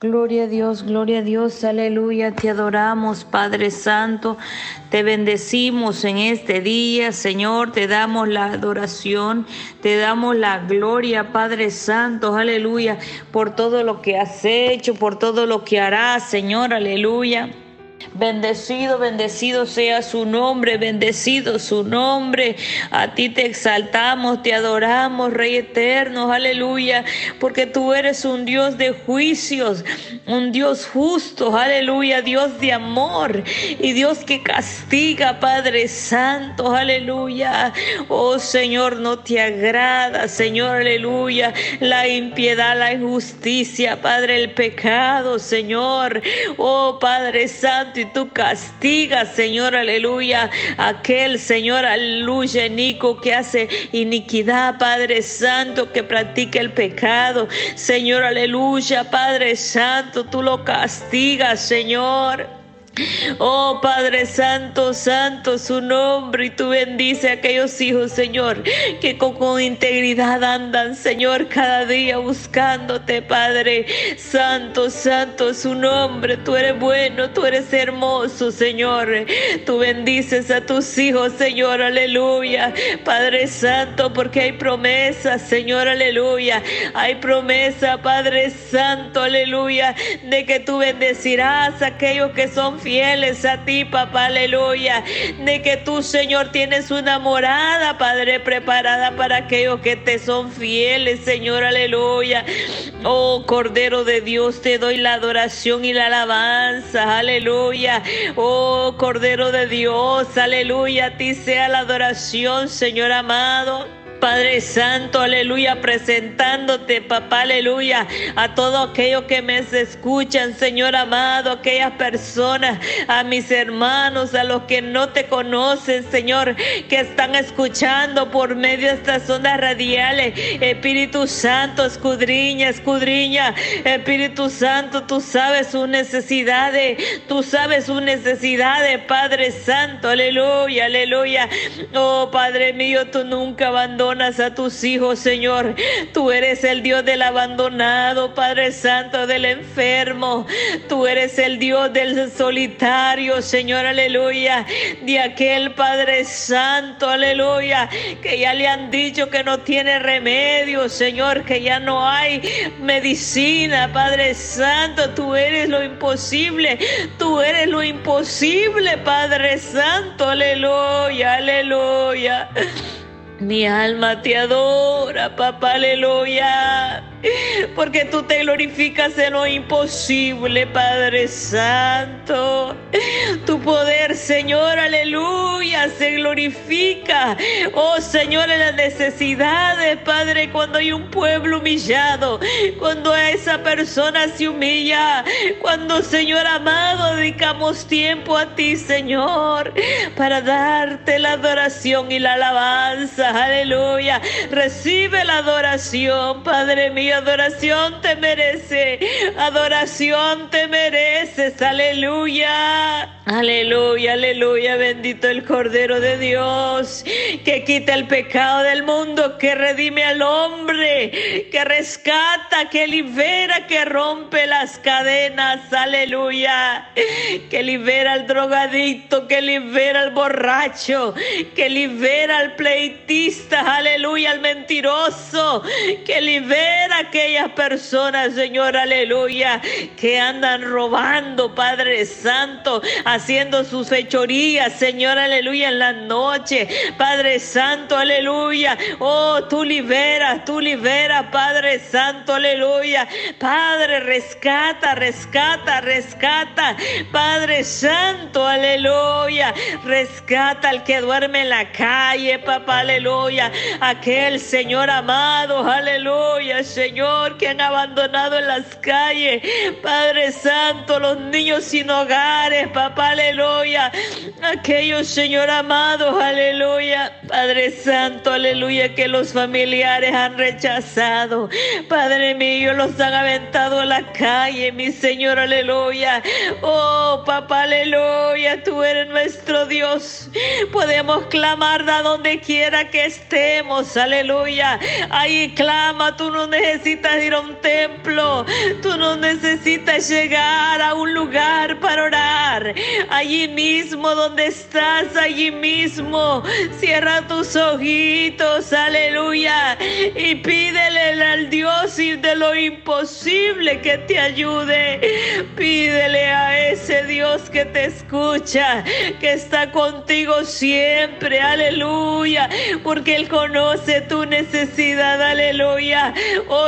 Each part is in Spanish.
Gloria a Dios, gloria a Dios, aleluya, te adoramos Padre Santo, te bendecimos en este día, Señor, te damos la adoración, te damos la gloria, Padre Santo, aleluya, por todo lo que has hecho, por todo lo que harás, Señor, aleluya. Bendecido, bendecido sea su nombre, bendecido su nombre. A ti te exaltamos, te adoramos, Rey eterno, aleluya, porque tú eres un Dios de juicios, un Dios justo, aleluya, Dios de amor y Dios que castiga, Padre Santo, aleluya. Oh Señor, no te agrada, Señor, aleluya, la impiedad, la injusticia, Padre, el pecado, Señor. Oh Padre Santo, tú castigas, Señor, aleluya, aquel, Señor, aleluya, Nico que hace iniquidad, Padre Santo, que practica el pecado. Señor, aleluya, Padre Santo, tú lo castigas, Señor. Oh Padre Santo, Santo su nombre y tú bendice a aquellos hijos, Señor, que con, integridad andan, Señor, cada día buscándote, Padre Santo, Santo su nombre. Tú eres bueno, tú eres hermoso, Señor. Tú bendices a tus hijos, Señor, aleluya. Padre Santo, porque hay promesas, Señor, aleluya. Hay promesa, Padre Santo, aleluya, de que tú bendecirás a aquellos que son fieles fieles a ti, papá, aleluya. De que tú, Señor, tienes una morada, Padre, preparada para aquellos que te son fieles, Señor, aleluya. Oh, Cordero de Dios, te doy la adoración y la alabanza, aleluya. Oh, Cordero de Dios, aleluya, a ti sea la adoración, Señor amado. Padre Santo, aleluya, presentándote, papá, aleluya, a todos aquellos que me escuchan, Señor amado, aquellas personas, a mis hermanos, a los que no te conocen, Señor, que están escuchando por medio de estas ondas radiales. Espíritu Santo, escudriña, escudriña. Espíritu Santo, tú sabes sus necesidades, tú sabes sus necesidades, Padre Santo, aleluya, aleluya. Oh, Padre mío, tú nunca abandonas a tus hijos, Señor. Tú eres el Dios del abandonado, Padre Santo, del enfermo. Tú eres el Dios del solitario, Señor, aleluya. De aquel Padre Santo, aleluya, que ya le han dicho que no tiene remedio, Señor, que ya no hay medicina, Padre Santo. Tú eres lo imposible. Tú eres lo imposible, Padre Santo, aleluya, aleluya. Mi alma te adora, papá, aleluya porque tú te glorificas en lo imposible, Padre Santo. Tu poder, Señor, aleluya, se glorifica. Oh, Señor, en las necesidades, Padre, cuando hay un pueblo humillado, cuando esa persona se humilla, cuando, Señor amado, dedicamos tiempo a ti, Señor, para darte la adoración y la alabanza, aleluya. Recibe la adoración, Padre mío adoración te merece, adoración te mereces, aleluya. Aleluya, aleluya, bendito el Cordero de Dios, que quita el pecado del mundo, que redime al hombre, que rescata, que libera, que rompe las cadenas, aleluya, que libera al drogadicto, que libera al borracho, que libera al pleitista, aleluya, al mentiroso, que libera aquellas personas, Señor, aleluya, que andan robando, Padre Santo, haciendo sus fechorías, Señor, aleluya, en la noche. Padre Santo, aleluya. Oh, tú liberas, tú liberas, Padre Santo, aleluya. Padre, rescata, rescata, rescata. Padre Santo, aleluya. Rescata al que duerme en la calle, papá, aleluya. Aquel Señor amado, aleluya, Señor, que han abandonado en las calles. Padre Santo, los niños sin hogares, papá aleluya. Aquellos, Señor amado, aleluya. Padre Santo, aleluya, que los familiares han rechazado. Padre mío, los han aventado a la calle, mi Señor, aleluya. Oh, papá, aleluya, tú eres nuestro Dios. Podemos clamar de donde quiera que estemos, aleluya. Ahí clama, tú no necesitas ir a un templo, tú no necesitas llegar a un lugar para orar. Allí mismo donde estás, allí mismo, cierra tus ojitos, aleluya, y pídele al Dios de lo imposible que te ayude. Pídele a ese Dios que te escucha, que está contigo siempre, aleluya, porque Él conoce tu necesidad, aleluya. Oh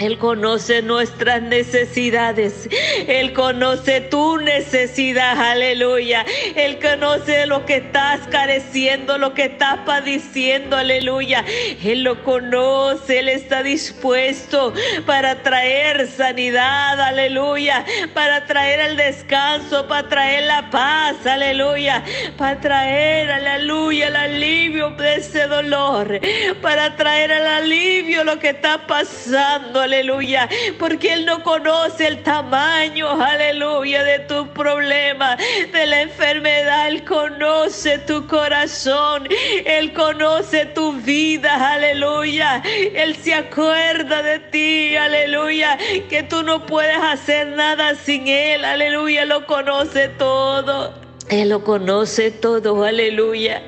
Él conoce nuestras necesidades. Él conoce tu necesidad. Aleluya. Él conoce lo que estás careciendo, lo que estás padeciendo. Aleluya. Él lo conoce. Él está dispuesto para traer sanidad. Aleluya. Para traer el descanso, para traer la paz. Aleluya. Para traer, aleluya, el alivio de ese dolor. Para traer el alivio lo que está pasando aleluya, porque Él no conoce el tamaño, aleluya, de tu problema, de la enfermedad. Él conoce tu corazón, Él conoce tu vida, aleluya. Él se acuerda de ti, aleluya, que tú no puedes hacer nada sin Él, aleluya, lo conoce todo. Él lo conoce todo, aleluya.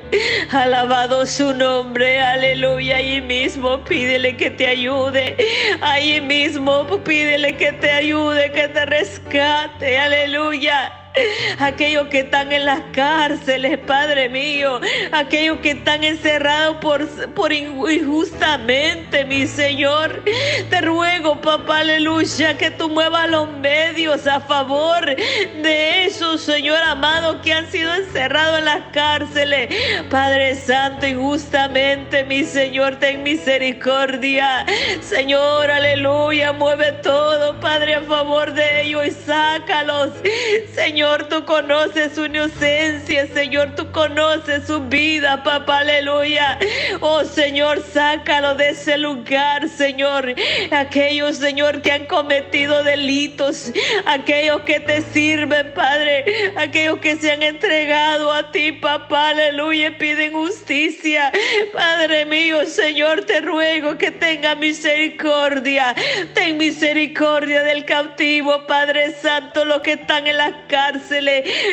Alabado su nombre, aleluya. Ahí mismo pídele que te ayude. Ahí mismo pídele que te ayude, que te rescate, aleluya aquellos que están en las cárceles, Padre mío, aquellos que están encerrados por, por injustamente, mi Señor. Te ruego, papá, aleluya, que tú muevas los medios a favor de esos, Señor amado, que han sido encerrados en las cárceles. Padre Santo, injustamente, mi Señor, ten misericordia. Señor, aleluya, mueve todo, Padre, a favor de ellos y sácalos. Señor, Señor, tú conoces su inocencia, Señor, tú conoces su vida, papá, aleluya. Oh Señor, sácalo de ese lugar, Señor. Aquellos, Señor, que han cometido delitos, aquellos que te sirven, Padre, aquellos que se han entregado a ti, papá, aleluya, piden justicia. Padre mío, Señor, te ruego que tenga misericordia. Ten misericordia del cautivo, Padre Santo, los que están en las casas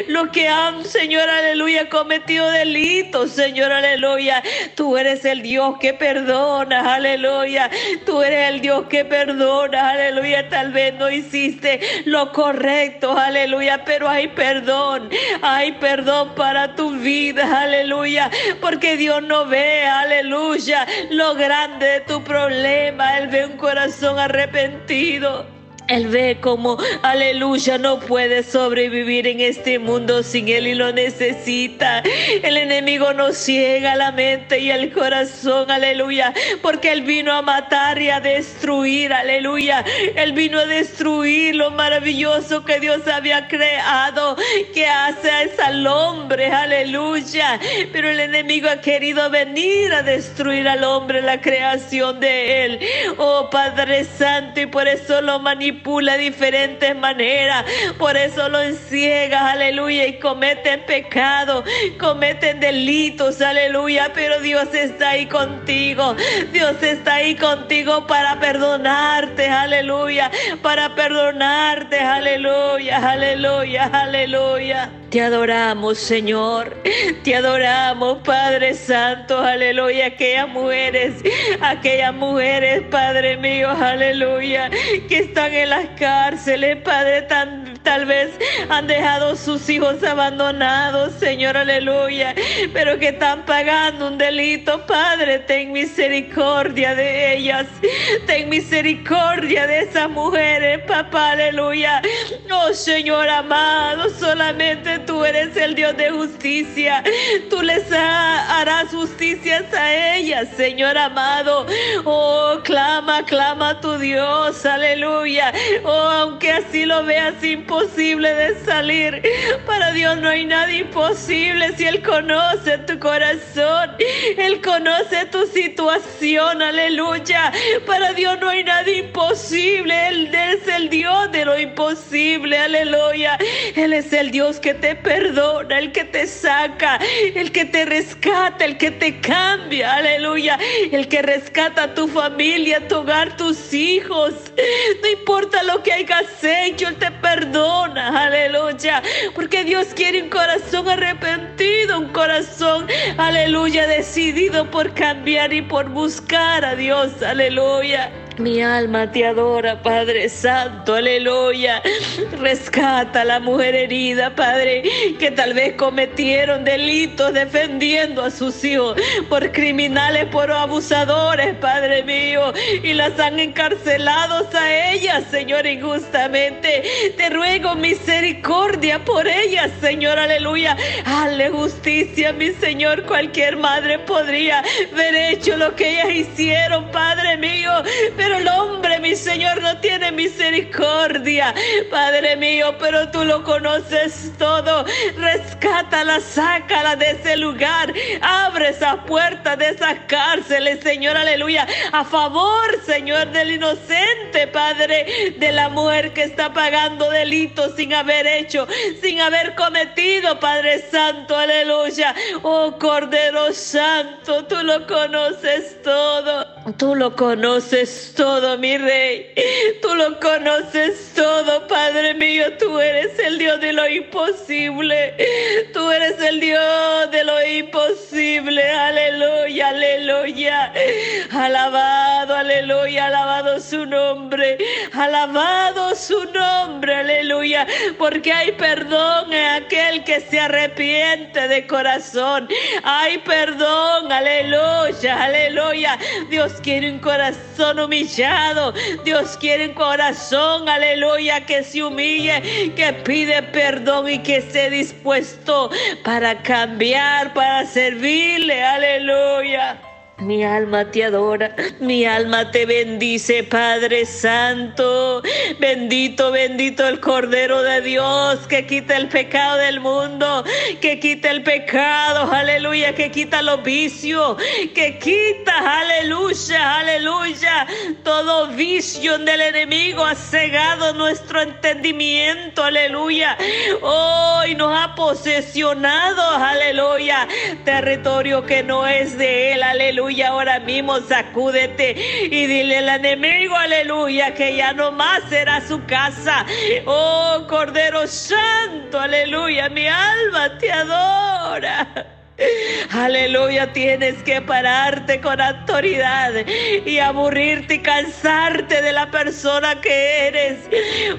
los que han, Señor, aleluya, cometido delitos, Señor, aleluya. Tú eres el Dios que perdona, aleluya. Tú eres el Dios que perdona, aleluya. Tal vez no hiciste lo correcto, aleluya, pero hay perdón, hay perdón para tu vida, aleluya. Porque Dios no ve, aleluya, lo grande de tu problema. Él ve un corazón arrepentido. Él ve como, aleluya, no puede sobrevivir en este mundo sin Él y lo necesita. El enemigo nos ciega la mente y el corazón, aleluya, porque Él vino a matar y a destruir, aleluya. Él vino a destruir lo maravilloso que Dios había creado, que hace al hombre, aleluya. Pero el enemigo ha querido venir a destruir al hombre, la creación de Él. Oh Padre Santo, y por eso lo manipula manipula de diferentes maneras. Por eso lo enciegas, aleluya, y cometen pecado, cometen delitos, aleluya. Pero Dios está ahí contigo. Dios está ahí contigo para perdonarte, aleluya. Para perdonarte, aleluya, aleluya, aleluya. Te adoramos, Señor. Te adoramos, Padre Santo. Aleluya. Aquellas mujeres, aquellas mujeres, Padre mío, aleluya, que están en las cárceles, Padre, tan, tal vez han dejado sus hijos abandonados, Señor, aleluya, pero que están pagando un delito, Padre, ten misericordia de ellas. Ten misericordia de esas mujeres, papá, aleluya. Oh, Señor amado, solamente tú eres el Dios de justicia. Tú les harás justicia a ellas, Señor amado. Oh, clama, clama a tu Dios, aleluya. Oh, aunque así lo veas sin imposible de salir. Para Dios no hay nada imposible si Él conoce tu corazón. Él conoce tu situación. Aleluya. Para Dios no hay nada imposible. Él es el Dios de lo imposible. Aleluya. Él es el Dios que te perdona, el que te saca, el que te rescata, el que te cambia. Aleluya. El que rescata a tu familia, tu hogar, tus hijos. No importa lo que hayas hecho, Él te perdona. Aleluya. Porque Dios quiere un corazón arrepentido, un corazón, aleluya, decidido por cambiar y por buscar a Dios. Aleluya. Mi alma te adora, Padre Santo, aleluya. Rescata a la mujer herida, Padre, que tal vez cometieron delitos defendiendo a sus hijos por criminales, por abusadores, Padre mío, y las han encarcelado a ellas, Señor, injustamente. Te ruego misericordia por ellas, Señor, aleluya. Hazle justicia, mi Señor. Cualquier madre podría haber hecho lo que ellas hicieron, Padre mío, pero el hombre, mi Señor, no tiene misericordia, Padre mío, pero tú lo conoces todo. Rescátala, sácala de ese lugar, abre esas puertas de esas cárceles, Señor, aleluya, a favor, Señor, del inocente, Padre, de la mujer que está pagando delitos sin haber hecho, sin haber cometido, Padre Santo, aleluya. Oh Cordero Santo, tú lo conoces todo, tú lo conoces todo, mi rey. Tú lo conoces todo, Padre mío. Tú eres el Dios de lo imposible. Tú eres el Dios de lo imposible. Aleluya, aleluya. Alabado, aleluya, alabado su nombre. Alabado su nombre, aleluya. Porque hay perdón en aquel que se arrepiente de corazón. Hay perdón, aleluya, aleluya. Dios quiere un corazón humillado. Dios quiere un corazón, aleluya, que se humille, que pide perdón y que esté dispuesto para cambiar, para servirle, aleluya. Mi alma te adora, mi alma te bendice, Padre Santo. Bendito, bendito el Cordero de Dios que quita el pecado del mundo, que quita el pecado, aleluya, que quita los vicios, que quita, aleluya, aleluya, todo vicio del enemigo ha cegado nuestro entendimiento, aleluya. Hoy nos ha posesionado, aleluya, territorio que no es de él, aleluya aleluya. Ahora mismo sacúdete y dile al enemigo, aleluya, que ya no más será su casa. Oh Cordero Santo, aleluya, mi alma te adora. Aleluya, tienes que pararte con autoridad y aburrirte y cansarte de la persona que eres.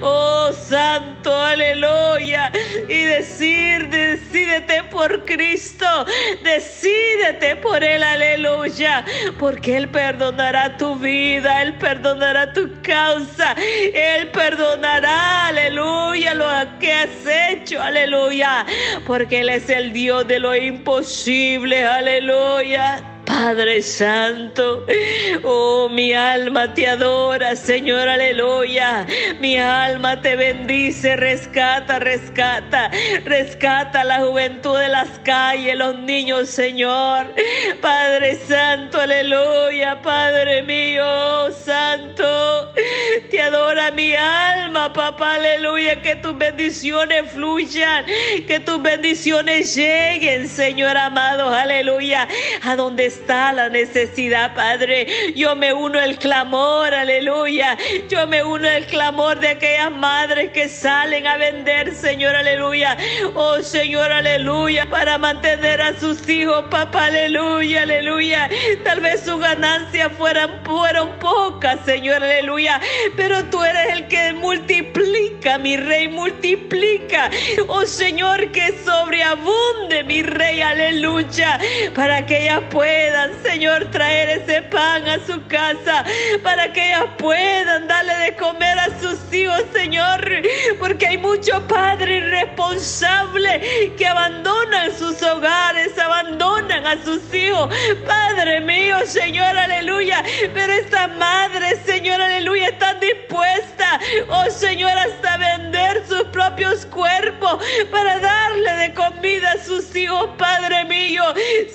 Oh Santo, aleluya. Y decir, decídete por Cristo, decídete por Él, aleluya. Porque Él perdonará tu vida, Él perdonará tu causa, Él perdonará, aleluya, lo que has hecho, aleluya. Porque Él es el Dios de lo imposible aleluya. Padre Santo, oh mi alma te adora, Señor, aleluya. Mi alma te bendice, rescata, rescata, rescata la juventud de las calles, los niños, Señor. Padre Santo, aleluya, Padre mío, Santo, te adora mi alma, papá, aleluya, que tus bendiciones fluyan, que tus bendiciones lleguen, Señor amado, aleluya, a donde está la necesidad, Padre. Yo me uno al clamor, aleluya. Yo me uno al clamor de aquellas madres que salen a vender, Señor, aleluya. Oh, Señor, aleluya, para mantener a sus hijos, papá, aleluya, aleluya. Tal vez sus ganancias fueran, fueron pocas, Señor, aleluya. Pero tú eres el que multiplica, mi rey, multiplica. Oh, Señor, que sobreabunde, mi rey, aleluya, para que ellas puedan Señor, traer ese pan a su casa para que ellas puedan darle de comer a sus hijos, Señor, porque hay muchos padres irresponsables que abandonan sus hogares, abandonan a sus hijos. Padre mío, Señor, aleluya, pero esta madre, Señor, aleluya, están dispuestas, oh Señor, hasta vender sus propios cuerpos para darle de comida a sus hijos, Padre mío.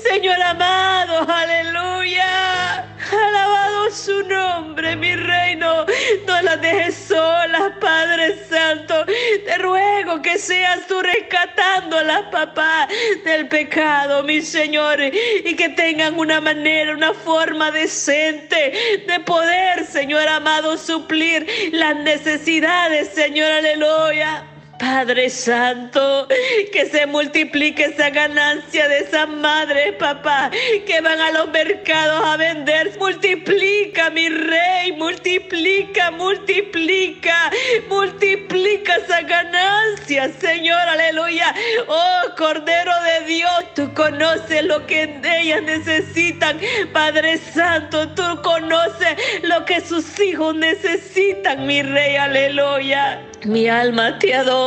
Señor amado, aleluya. Alabado su nombre, mi reino. No las dejes solas, Padre Santo. Te ruego que seas tú rescatándolas, papá, del pecado, mi Señor. Y que tengan una manera, una forma decente de poder, Señor amado, suplir las necesidades, Señor, aleluya. Padre Santo, que se multiplique esa ganancia de esas madres, papá, que van a los mercados a vender. Multiplica, mi rey, multiplica, multiplica, multiplica esa ganancia, Señor, aleluya. Oh, Cordero de Dios, tú conoces lo que ellas necesitan, Padre Santo, tú conoces lo que sus hijos necesitan, mi rey, aleluya. Mi alma te adora,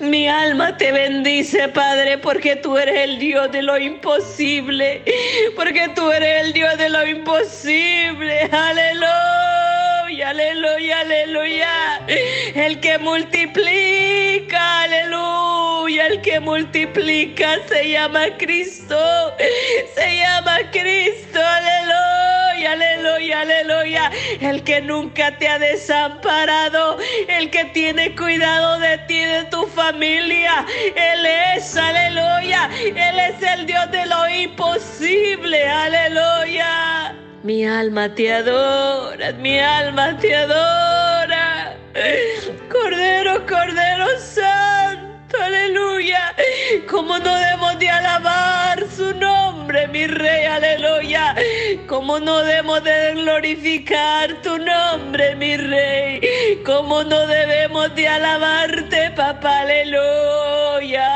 mi alma te bendice, Padre, porque tú eres el Dios de lo imposible, porque tú eres el Dios de lo imposible. Aleluya, aleluya, aleluya. El que multiplica, aleluya, el que multiplica se llama Cristo, se llama Cristo, aleluya aleluya, aleluya. El que nunca te ha desamparado, el que tiene cuidado de ti, de tu familia. Él es, aleluya. Él es el Dios de lo imposible, aleluya. Mi alma te adora, mi alma te adora. Cordero, Cordero Santo, aleluya. Como no debemos de alabar su nombre, mi rey, aleluya. Como no debemos de glorificar tu nombre, mi rey. Como no debemos de alabarte, papá, aleluya.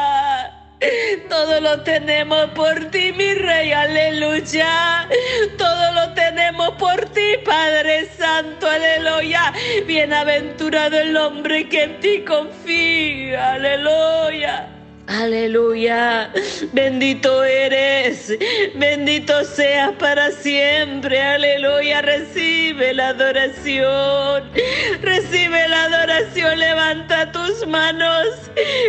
Todo lo tenemos por ti, mi rey, aleluya. Todo lo tenemos por ti, Padre Santo, aleluya. Bienaventurado el hombre que en ti confía, aleluya. Aleluya, bendito eres, bendito seas para siempre, aleluya, recibe la adoración, recibe la adoración, levanta tus manos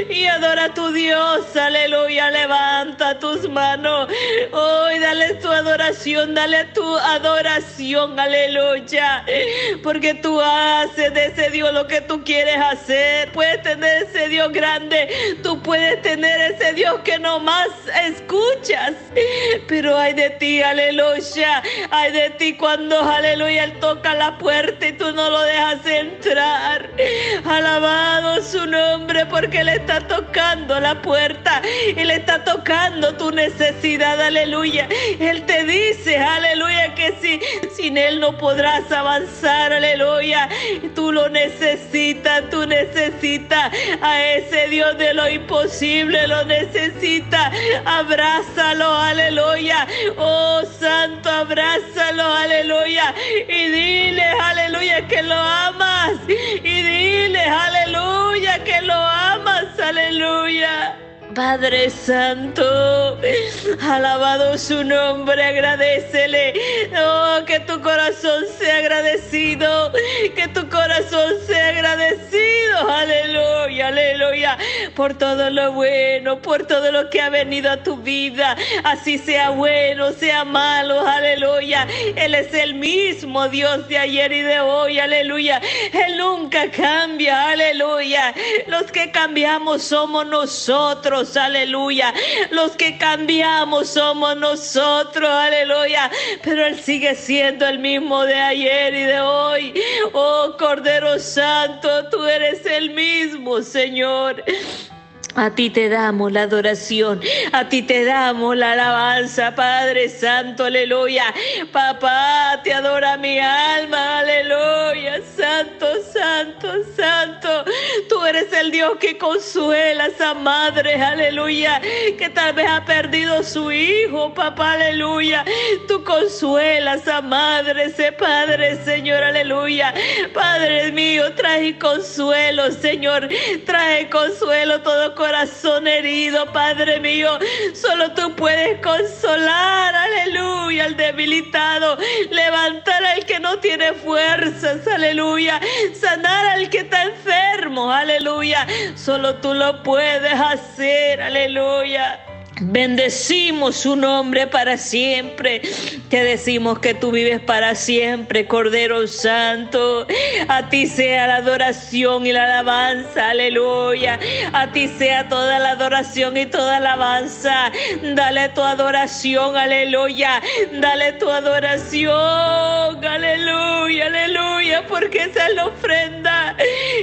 y adora a tu Dios, aleluya, levanta tus manos, hoy dale tu adoración, dale tu adoración, aleluya, porque tú haces de ese Dios lo que tú quieres hacer, puedes tener ese Dios grande, tú puedes tener tener ese Dios que no más escuchas. Pero hay de ti, aleluya. Hay de ti cuando, aleluya, Él toca la puerta y tú no lo dejas entrar. Alabado su nombre porque Él está tocando la puerta. y le está tocando tu necesidad, aleluya. Él te dice, aleluya, que si, sin Él no podrás avanzar, aleluya. Tú lo necesitas, tú necesitas a ese Dios de lo imposible lo necesita. Abrázalo, aleluya. Oh Santo, abrázalo, aleluya. Y dile, aleluya, que lo amas. Y dile, aleluya, que lo amas, aleluya. Padre Santo, alabado su nombre, agradecele. Oh, que tu corazón sea agradecido, que tu corazón sea agradecido. Aleluya, aleluya. Por todo lo bueno, por todo lo que ha venido a tu vida. Así sea bueno, sea malo. Aleluya. Él es el mismo Dios de ayer y de hoy. Aleluya. Él nunca cambia. Aleluya. Los que cambiamos somos nosotros aleluya. Los que cambiamos somos nosotros, aleluya. Pero Él sigue siendo el mismo de ayer y de hoy. Oh Cordero Santo, tú eres el mismo, Señor. A ti te damos la adoración, a ti te damos la alabanza, Padre Santo, aleluya. Papá, te adora mi alma, aleluya. Santo, santo, santo. Tú eres el Dios que consuela a esa madre, aleluya, que tal vez ha perdido su hijo, papá, aleluya. Tú consuelas a madre, ese Padre, Señor, aleluya. Padre mío, trae consuelo, Señor. Trae consuelo todo corazón herido, Padre mío. Solo tú puedes consolar, aleluya, al debilitado, levantar al que no tiene fuerzas, aleluya, sanar al que está enfermo, aleluya. Solo tú lo puedes hacer, aleluya. Bendecimos su nombre para siempre. Te decimos que tú vives para siempre, Cordero Santo. A ti sea la adoración y la alabanza, aleluya. A ti sea toda la adoración y toda alabanza. Dale tu adoración, aleluya. Dale tu adoración, aleluya, aleluya. Porque esa es la ofrenda.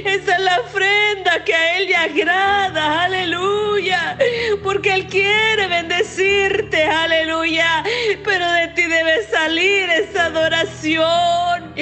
Esa es la ofrenda que a Él le agrada, aleluya. Porque Él quiere quiere bendecirte, aleluya. Pero de ti debe salir esa adoración,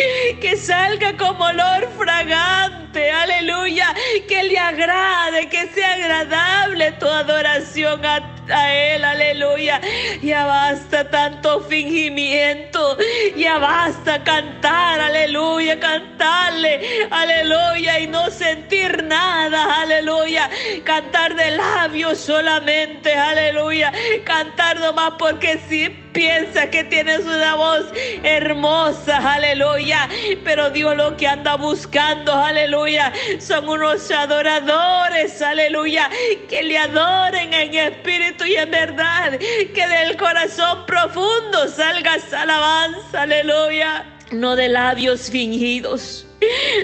que salga como olor fragante, aleluya. Que le agrade, que sea agradable tu adoración a ti a Él, aleluya. Ya basta tanto fingimiento, ya basta cantar, aleluya, cantarle, aleluya, y no sentir nada, aleluya. Cantar de labios solamente, aleluya. Cantar nomás porque sí piensa que tienes una voz hermosa, aleluya. Pero Dios lo que anda buscando, aleluya, son unos adoradores, aleluya, que le adoren en espíritu y en verdad, que del corazón profundo salga alabanza, aleluya. No de labios fingidos,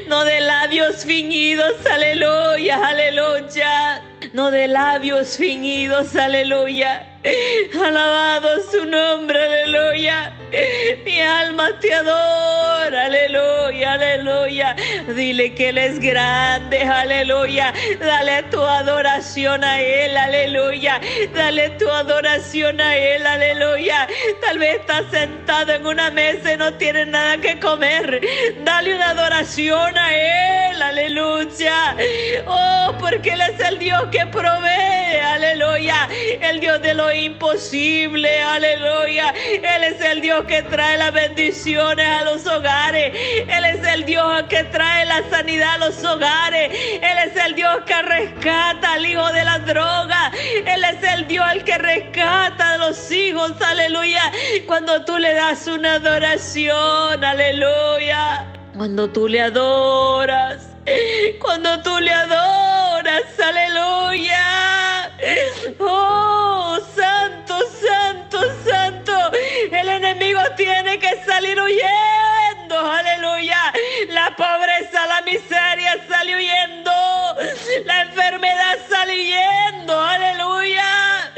no de labios fingidos, aleluya, aleluya. No de labios fingidos, aleluya Alabado su nombre, aleluya. Mi alma te adora, aleluya, aleluya. Dile que Él es grande, aleluya. Dale tu adoración a Él, aleluya. Dale tu adoración a Él, aleluya. Tal vez estás sentado en una mesa y no tienes nada que comer. Dale una adoración a Él, aleluya. Oh, porque Él es el Dios que provee, aleluya. El Dios de lo imposible, aleluya. Él es el Dios que trae las bendiciones a los hogares. Él es el Dios que trae la sanidad a los hogares. Él es el Dios que rescata al hijo de la droga. Él es el Dios el que rescata a los hijos, aleluya. Cuando tú le das una adoración, aleluya. Cuando tú le adoras, cuando tú le adoras, aleluya. Oh, santo, santo, santo. El enemigo tiene que salir huyendo, aleluya. La pobreza, la miseria sale huyendo. La enfermedad sale huyendo, aleluya.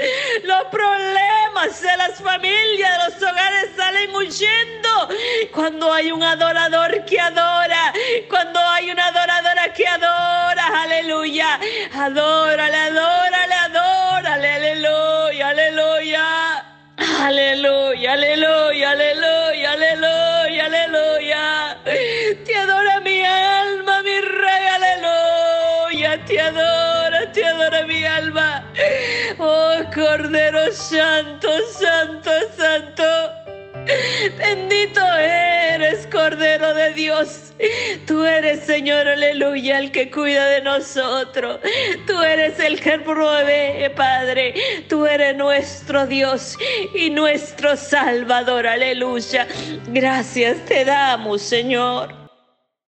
Los problemas de las familias, de los hogares salen huyendo. Cuando hay un adorador que adora, cuando hay una adoradora que adora, aleluya. Adórale, adórale, adórale, aleluya, aleluya. Aleluya, aleluya, aleluya, aleluya, aleluya. Cordero Santo, Santo, Santo. Bendito eres, Cordero de Dios. Tú eres, Señor, aleluya, el que cuida de nosotros. Tú eres el que provee, Padre. Tú eres nuestro Dios y nuestro Salvador, aleluya. Gracias te damos, Señor.